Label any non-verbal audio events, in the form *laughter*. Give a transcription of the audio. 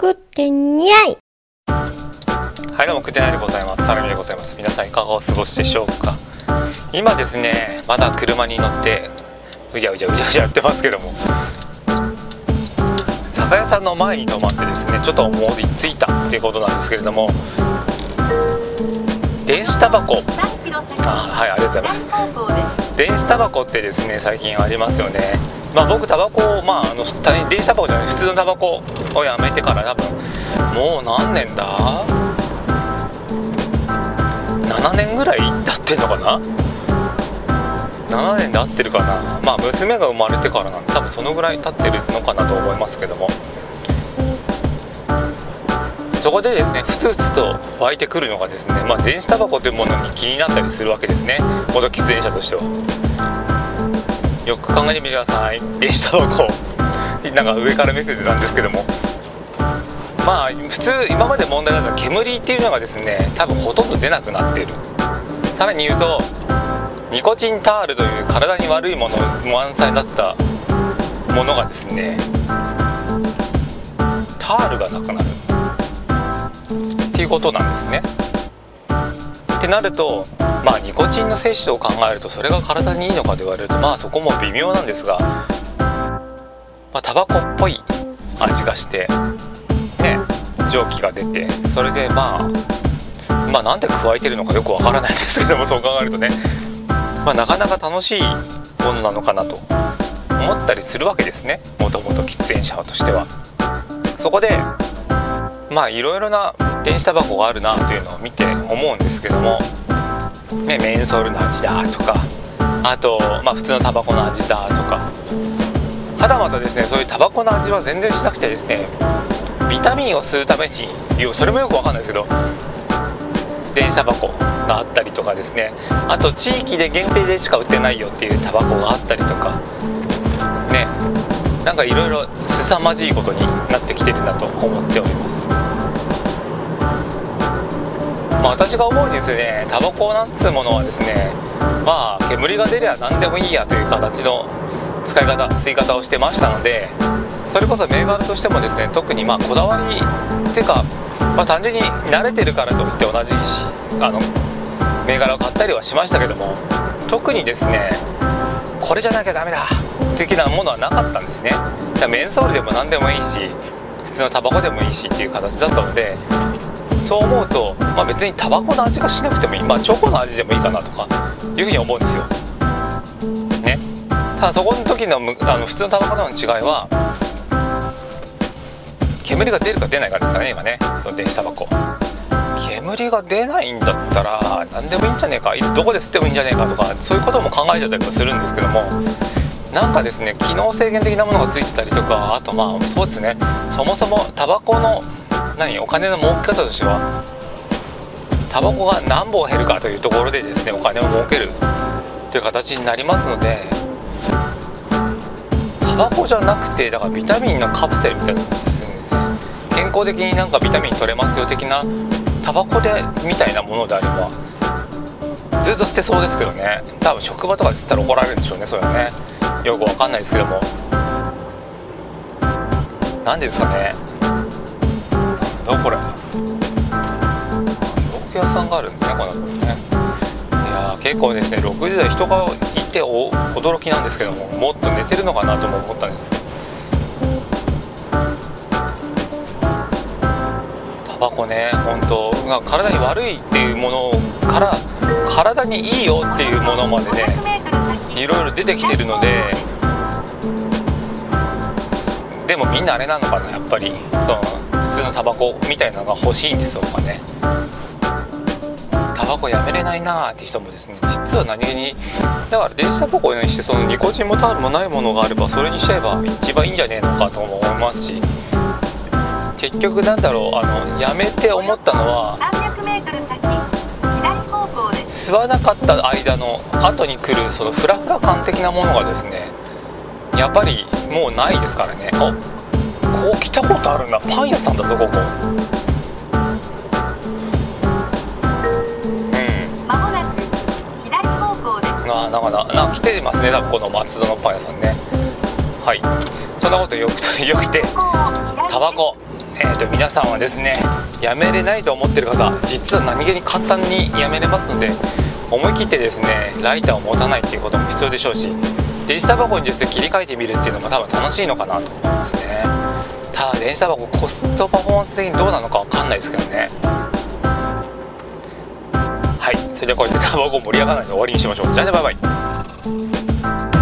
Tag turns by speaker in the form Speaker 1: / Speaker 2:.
Speaker 1: 食ってにゃい。
Speaker 2: はいどうもくてないでございます。サラミでございます。皆さんいかがお過ごしでしょうか。今ですねまだ車に乗ってうじゃうじゃうじゃうじゃやってますけども酒屋さんの前に止まってですねちょっと思いついたっていうことなんですけれども電子タバコあはいありがとうございます
Speaker 3: 左方向です
Speaker 2: 電子タバコってですね最近ありますよね。まあ僕タバコをまああの電子タバコじゃない普通のタバコをやめてから多分もう何年だ？7年ぐらい経ってんのかな？7年で合ってるかな？まあ娘が生まれてからなんで多分そのぐらい経ってるのかなと思いますけども。そこでですねふつふつと湧いてくるのがですね、まあ、電子タバコというものに気になったりするわけですね。元喫煙者としては。よく考えてみてください。電子タバコ。なんか上から目線なんですけども。まあ普通今まで問題だった煙っていうのがですね多分ほとんど出なくなっている。さらに言うとニコチンタールという体に悪いもの満載だったものがですねタールがなくなる。っていうことなんですね。ってなるとまあニコチンの摂取を考えるとそれが体にいいのかと言われるとまあそこも微妙なんですがまあタバコっぽい味がしてね蒸気が出てそれでまあまあなんで加えてるのかよくわからないですけどもそう考えるとね。まあなかなか楽しいものなのかなと思ったりするわけですね。もともと喫煙者としては。そこでまあいろいろな電子タバコがあるなというのを見て思うんですけども、ね、メンソールの味だとか。あと、まあ、普通のタバコの味だとか。はたまたですねそういうタバコの味は全然しなくてですね。ビタミンを吸うためにそれもよくわかんないですけど。電子タバコがあったりとかですね。あと地域で限定でしか売ってないよっていうタバコがあったりとか。ね。なんかいろいろ凄まじいことになってきてるなと思っております。まあ、私が思うにですね。タバコなんつうものはですねまあ煙が出りゃ何でもいいやという形の使い方吸い方をしてましたのでそれこそ銘柄としてもですね特にまあこだわりっていうか、まあ、単純に慣れてるからといって同じしあの銘柄を買ったりはしましたけども特にですねこれじゃなきゃダメだ的なものはなかったんですね。メンソールでも何でもいいし普通のタバコでもいいしっていう形だったのでそう思うと、まあ、別にタバコの味がしなくてもいい、まあ、チョコの味でもいいかなとかいうふうに思うんですよ。ね。ただそこの時のあの普通のタバコとの違いは煙が出るか出ないかですかね今ねその電子タバコ。煙が出ないんだったら何でもいいんじゃねえかどこで吸ってもいいんじゃねえかとかそういうことも考えちゃったりもするんですけどもなんかですね機能制限的なものがついてたりとかあとまあそうですねそもそもタバコの何お金の儲け方としてはタバコが何本減るかというところでですねお金を儲ける。という形になりますのでタバコじゃなくてだからビタミンのカプセルみたいなですね。健康的になんかビタミン取れますよ的なタバコでみたいなものであればずっと捨てそうですけどね。多分職場とかで吸ったら怒られるんでしょうねそれはね。よくわかんないですけども。何ですかね。どこれ。洋服屋さんがあるんですねこんなところね。いや結構ですね6時台人がいてお驚きなんですけどももっと寝てるのかなとも思ったんです。タバコね本当体に悪いっていうものから体にいいよっていうものまでねいろいろ出てきてるのででもみんなあれなのかなやっぱり。そのバコみたいなのが欲しいんですよとかねタバコやめれないなーって人もですね実は何気にだから電子タバコにしてそのニコチンもタールもないものがあればそれにしちゃえば一番いいんじゃねえのかとも思いますし結局なんだろうあのやめて思ったのは
Speaker 3: 300m 先左方向で。す
Speaker 2: 吸わなかった間の後に来るそのフラフラ感的なものがですねやっぱりもうないですからね。あここ来たことあるんだパン屋さんだぞここ。うん。
Speaker 3: まもなく左方向です。
Speaker 2: あなんかななんか来てますね多分この松戸のパン屋さんね。はい。そんなことよく *laughs* よくてタバコ。えーと、皆さんはですねやめれないと思ってる方実は何気に簡単にやめれますので思い切ってですねライターを持たないっていうことも必要でしょうし電子タバコにですね切り替えてみるっていうのも多分楽しいのかなと思いますねあ電車箱コストパフォーマンス的にどうなのか分かんないですけどね。はいそれではこうやってタバコ盛り上がらないで終わりにしましょう。じゃあねバイバイ。